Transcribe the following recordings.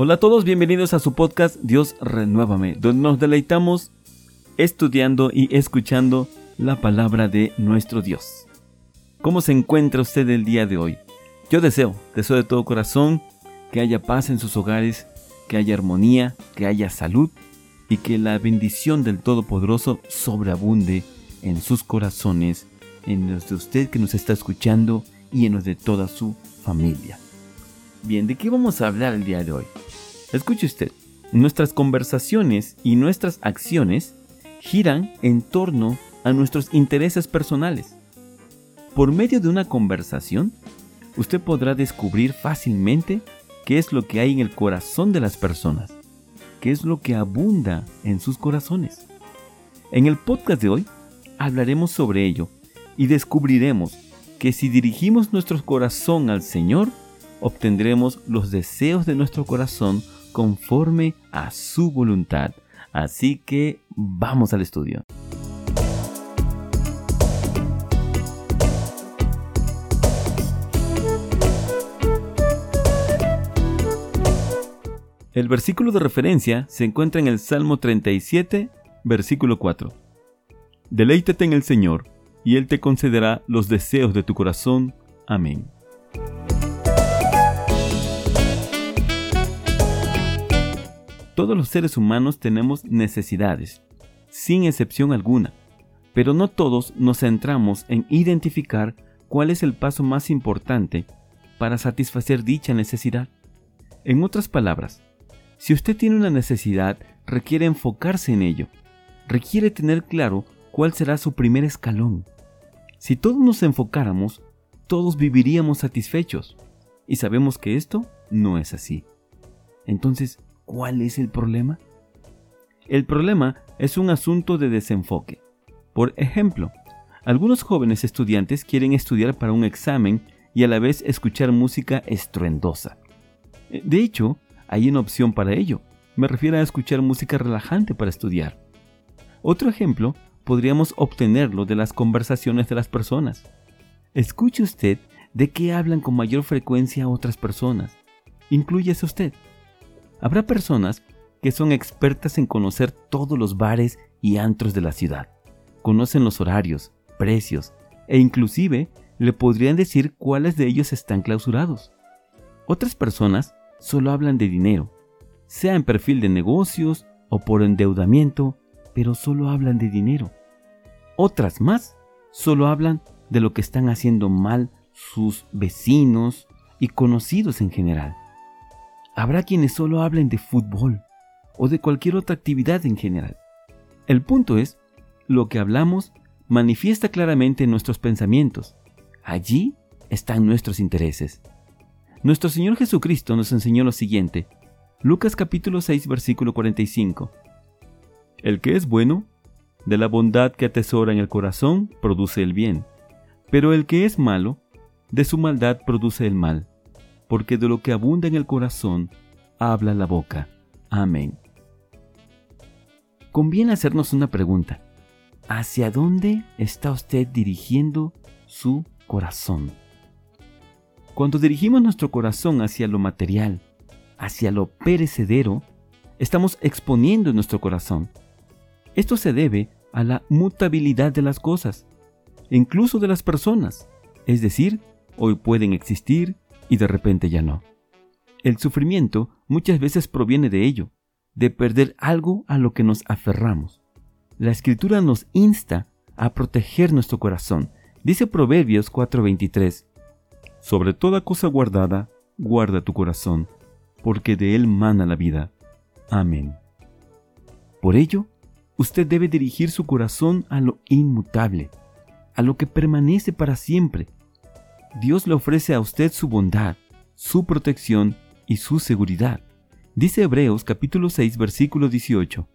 Hola a todos, bienvenidos a su podcast Dios Renuévame, donde nos deleitamos estudiando y escuchando la palabra de nuestro Dios. ¿Cómo se encuentra usted el día de hoy? Yo deseo, deseo de todo corazón que haya paz en sus hogares, que haya armonía, que haya salud y que la bendición del Todopoderoso sobreabunde en sus corazones, en los de usted que nos está escuchando y en los de toda su familia. Bien, ¿de qué vamos a hablar el día de hoy? Escuche usted, nuestras conversaciones y nuestras acciones giran en torno a nuestros intereses personales. Por medio de una conversación, usted podrá descubrir fácilmente qué es lo que hay en el corazón de las personas, qué es lo que abunda en sus corazones. En el podcast de hoy hablaremos sobre ello y descubriremos que si dirigimos nuestro corazón al Señor, obtendremos los deseos de nuestro corazón conforme a su voluntad. Así que vamos al estudio. El versículo de referencia se encuentra en el Salmo 37, versículo 4. Deleítate en el Señor, y Él te concederá los deseos de tu corazón. Amén. Todos los seres humanos tenemos necesidades, sin excepción alguna, pero no todos nos centramos en identificar cuál es el paso más importante para satisfacer dicha necesidad. En otras palabras, si usted tiene una necesidad, requiere enfocarse en ello, requiere tener claro cuál será su primer escalón. Si todos nos enfocáramos, todos viviríamos satisfechos, y sabemos que esto no es así. Entonces, ¿Cuál es el problema? El problema es un asunto de desenfoque. Por ejemplo, algunos jóvenes estudiantes quieren estudiar para un examen y a la vez escuchar música estruendosa. De hecho, hay una opción para ello. Me refiero a escuchar música relajante para estudiar. Otro ejemplo podríamos obtenerlo de las conversaciones de las personas. Escuche usted de qué hablan con mayor frecuencia otras personas. Incluyese usted. Habrá personas que son expertas en conocer todos los bares y antros de la ciudad. Conocen los horarios, precios e inclusive le podrían decir cuáles de ellos están clausurados. Otras personas solo hablan de dinero, sea en perfil de negocios o por endeudamiento, pero solo hablan de dinero. Otras más solo hablan de lo que están haciendo mal sus vecinos y conocidos en general. Habrá quienes solo hablen de fútbol o de cualquier otra actividad en general. El punto es, lo que hablamos manifiesta claramente nuestros pensamientos. Allí están nuestros intereses. Nuestro Señor Jesucristo nos enseñó lo siguiente. Lucas capítulo 6 versículo 45. El que es bueno, de la bondad que atesora en el corazón, produce el bien. Pero el que es malo, de su maldad produce el mal porque de lo que abunda en el corazón, habla la boca. Amén. Conviene hacernos una pregunta. ¿Hacia dónde está usted dirigiendo su corazón? Cuando dirigimos nuestro corazón hacia lo material, hacia lo perecedero, estamos exponiendo nuestro corazón. Esto se debe a la mutabilidad de las cosas, incluso de las personas. Es decir, hoy pueden existir y de repente ya no. El sufrimiento muchas veces proviene de ello, de perder algo a lo que nos aferramos. La escritura nos insta a proteger nuestro corazón. Dice Proverbios 4:23, Sobre toda cosa guardada, guarda tu corazón, porque de él mana la vida. Amén. Por ello, usted debe dirigir su corazón a lo inmutable, a lo que permanece para siempre, Dios le ofrece a usted su bondad, su protección y su seguridad. Dice Hebreos capítulo 6 versículo 18.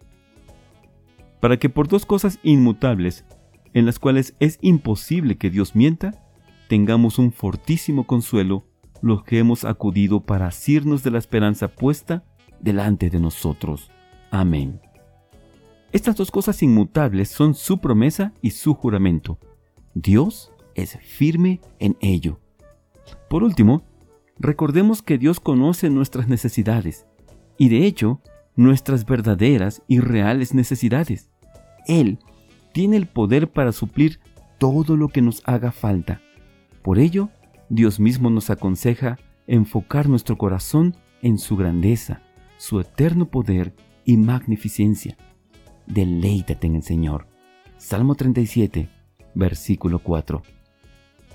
Para que por dos cosas inmutables, en las cuales es imposible que Dios mienta, tengamos un fortísimo consuelo los que hemos acudido para asirnos de la esperanza puesta delante de nosotros. Amén. Estas dos cosas inmutables son su promesa y su juramento. Dios es firme en ello. Por último, recordemos que Dios conoce nuestras necesidades y de hecho nuestras verdaderas y reales necesidades. Él tiene el poder para suplir todo lo que nos haga falta. Por ello, Dios mismo nos aconseja enfocar nuestro corazón en su grandeza, su eterno poder y magnificencia. Deleítate en el Señor. Salmo 37, versículo 4.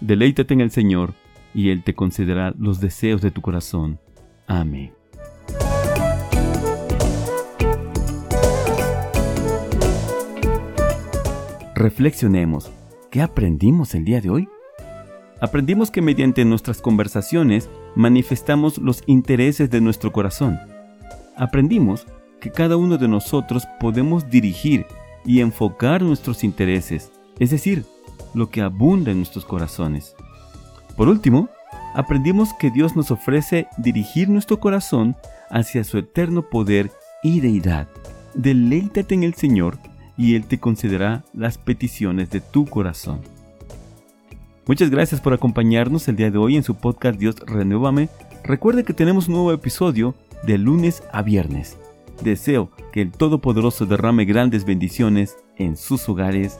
Deleítate en el Señor, y Él te concederá los deseos de tu corazón. Amén. Reflexionemos. ¿Qué aprendimos el día de hoy? Aprendimos que mediante nuestras conversaciones manifestamos los intereses de nuestro corazón. Aprendimos que cada uno de nosotros podemos dirigir y enfocar nuestros intereses, es decir, lo que abunda en nuestros corazones. Por último, aprendimos que Dios nos ofrece dirigir nuestro corazón hacia su eterno poder y deidad. Deleítate en el Señor y Él te concederá las peticiones de tu corazón. Muchas gracias por acompañarnos el día de hoy en su podcast Dios Renuévame. Recuerde que tenemos un nuevo episodio de lunes a viernes. Deseo que el Todopoderoso derrame grandes bendiciones en sus hogares.